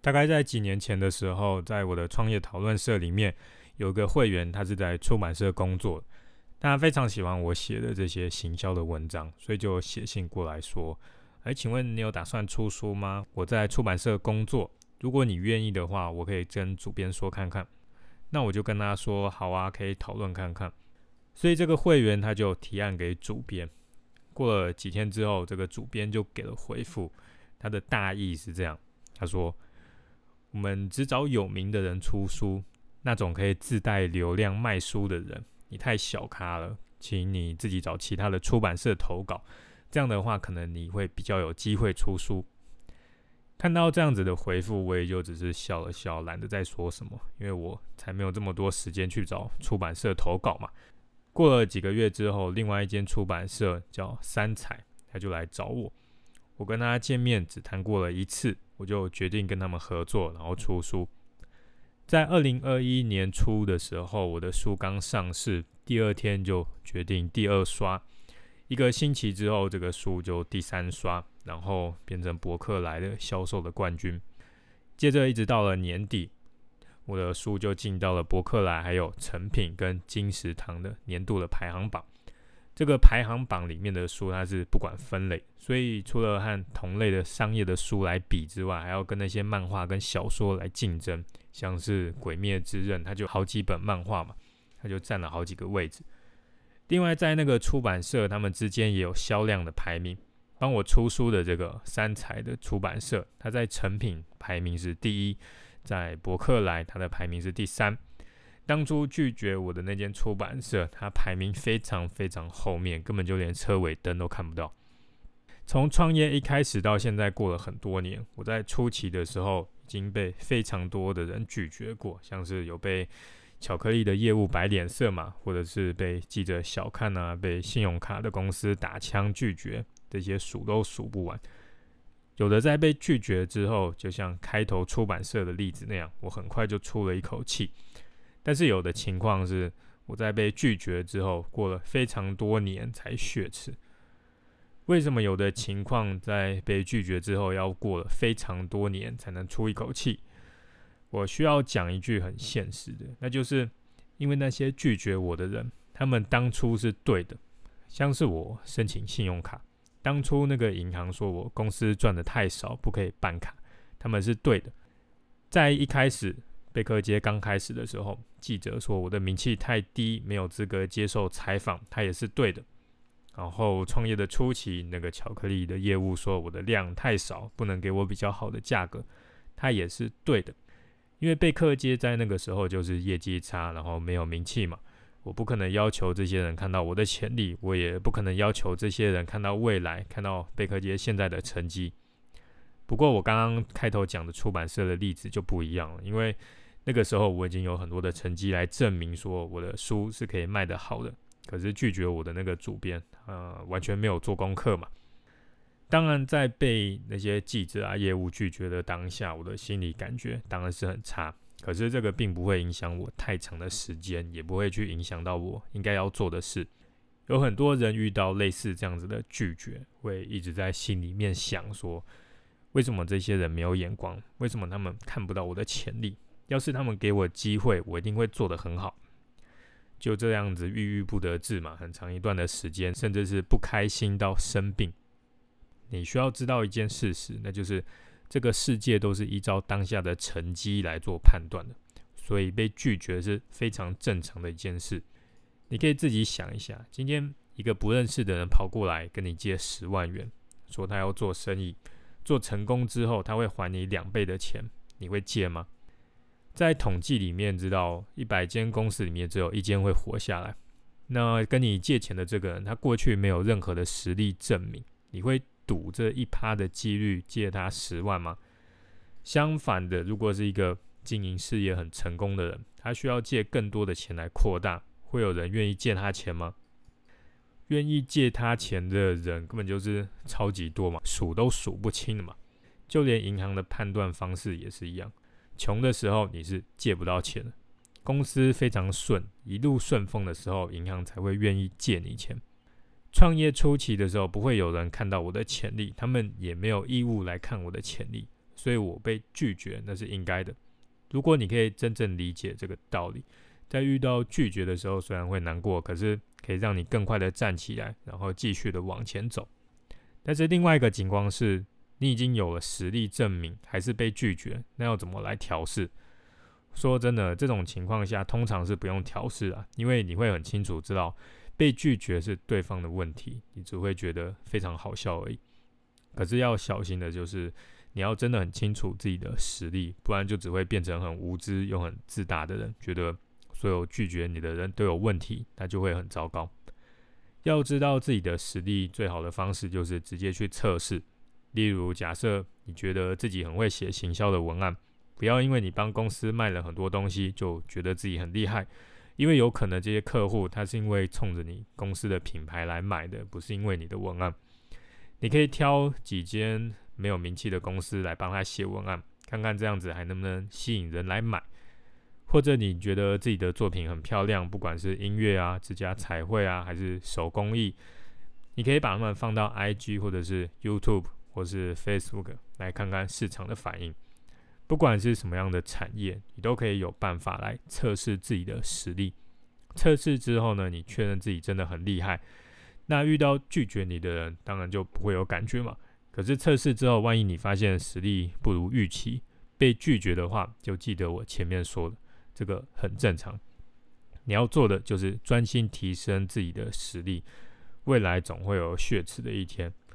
大概在几年前的时候，在我的创业讨论社里面，有个会员，他是在出版社工作，他非常喜欢我写的这些行销的文章，所以就写信过来说：“哎，请问你有打算出书吗？我在出版社工作，如果你愿意的话，我可以跟主编说看看。”那我就跟他说：“好啊，可以讨论看看。”所以这个会员他就提案给主编。过了几天之后，这个主编就给了回复，他的大意是这样：他说。我们只找有名的人出书，那种可以自带流量卖书的人，你太小咖了，请你自己找其他的出版社投稿。这样的话，可能你会比较有机会出书。看到这样子的回复，我也就只是笑了笑，懒得再说什么，因为我才没有这么多时间去找出版社投稿嘛。过了几个月之后，另外一间出版社叫三彩，他就来找我。我跟他见面只谈过了一次。我就决定跟他们合作，然后出书。在二零二一年初的时候，我的书刚上市，第二天就决定第二刷。一个星期之后，这个书就第三刷，然后变成博客来的销售的冠军。接着一直到了年底，我的书就进到了博客来、还有成品跟金石堂的年度的排行榜。这个排行榜里面的书，它是不管分类，所以除了和同类的商业的书来比之外，还要跟那些漫画跟小说来竞争。像是《鬼灭之刃》，它就好几本漫画嘛，它就占了好几个位置。另外，在那个出版社，他们之间也有销量的排名。帮我出书的这个三彩的出版社，它在成品排名是第一，在博客来它的排名是第三。当初拒绝我的那间出版社，它排名非常非常后面，根本就连车尾灯都看不到。从创业一开始到现在，过了很多年，我在初期的时候已经被非常多的人拒绝过，像是有被巧克力的业务摆脸色嘛，或者是被记者小看啊，被信用卡的公司打枪拒绝，这些数都数不完。有的在被拒绝之后，就像开头出版社的例子那样，我很快就出了一口气。但是有的情况是，我在被拒绝之后，过了非常多年才血耻。为什么有的情况在被拒绝之后，要过了非常多年才能出一口气？我需要讲一句很现实的，那就是因为那些拒绝我的人，他们当初是对的。像是我申请信用卡，当初那个银行说我公司赚的太少，不可以办卡，他们是对的。在一开始。贝克街刚开始的时候，记者说我的名气太低，没有资格接受采访，他也是对的。然后创业的初期，那个巧克力的业务说我的量太少，不能给我比较好的价格，他也是对的。因为贝克街在那个时候就是业绩差，然后没有名气嘛，我不可能要求这些人看到我的潜力，我也不可能要求这些人看到未来，看到贝克街现在的成绩。不过我刚刚开头讲的出版社的例子就不一样了，因为。那个时候我已经有很多的成绩来证明说我的书是可以卖得好的，可是拒绝我的那个主编，呃，完全没有做功课嘛。当然，在被那些记者啊、业务拒绝的当下，我的心理感觉当然是很差。可是这个并不会影响我太长的时间，也不会去影响到我应该要做的事。有很多人遇到类似这样子的拒绝，会一直在心里面想说：为什么这些人没有眼光？为什么他们看不到我的潜力？要是他们给我机会，我一定会做得很好。就这样子郁郁不得志嘛，很长一段的时间，甚至是不开心到生病。你需要知道一件事实，那就是这个世界都是依照当下的成绩来做判断的，所以被拒绝是非常正常的一件事。你可以自己想一下，今天一个不认识的人跑过来跟你借十万元，说他要做生意，做成功之后他会还你两倍的钱，你会借吗？在统计里面，知道一百间公司里面只有一间会活下来。那跟你借钱的这个人，他过去没有任何的实力证明，你会赌这一趴的几率借他十万吗？相反的，如果是一个经营事业很成功的人，他需要借更多的钱来扩大，会有人愿意借他钱吗？愿意借他钱的人根本就是超级多嘛，数都数不清的嘛。就连银行的判断方式也是一样。穷的时候你是借不到钱的，公司非常顺，一路顺风的时候，银行才会愿意借你钱。创业初期的时候，不会有人看到我的潜力，他们也没有义务来看我的潜力，所以我被拒绝那是应该的。如果你可以真正理解这个道理，在遇到拒绝的时候，虽然会难过，可是可以让你更快的站起来，然后继续的往前走。但是另外一个情况是，你已经有了实力证明，还是被拒绝，那要怎么来调试？说真的，这种情况下通常是不用调试啊，因为你会很清楚知道被拒绝是对方的问题，你只会觉得非常好笑而已。可是要小心的就是，你要真的很清楚自己的实力，不然就只会变成很无知又很自大的人，觉得所有拒绝你的人都有问题，那就会很糟糕。要知道自己的实力，最好的方式就是直接去测试。例如，假设你觉得自己很会写行销的文案。不要因为你帮公司卖了很多东西，就觉得自己很厉害，因为有可能这些客户他是因为冲着你公司的品牌来买的，不是因为你的文案。你可以挑几间没有名气的公司来帮他写文案，看看这样子还能不能吸引人来买。或者你觉得自己的作品很漂亮，不管是音乐啊、指甲彩绘啊，还是手工艺，你可以把它们放到 IG 或者是 YouTube 或是 Facebook 来看看市场的反应。不管是什么样的产业，你都可以有办法来测试自己的实力。测试之后呢，你确认自己真的很厉害。那遇到拒绝你的人，当然就不会有感觉嘛。可是测试之后，万一你发现实力不如预期，被拒绝的话，就记得我前面说的，这个很正常。你要做的就是专心提升自己的实力，未来总会有血池的一天。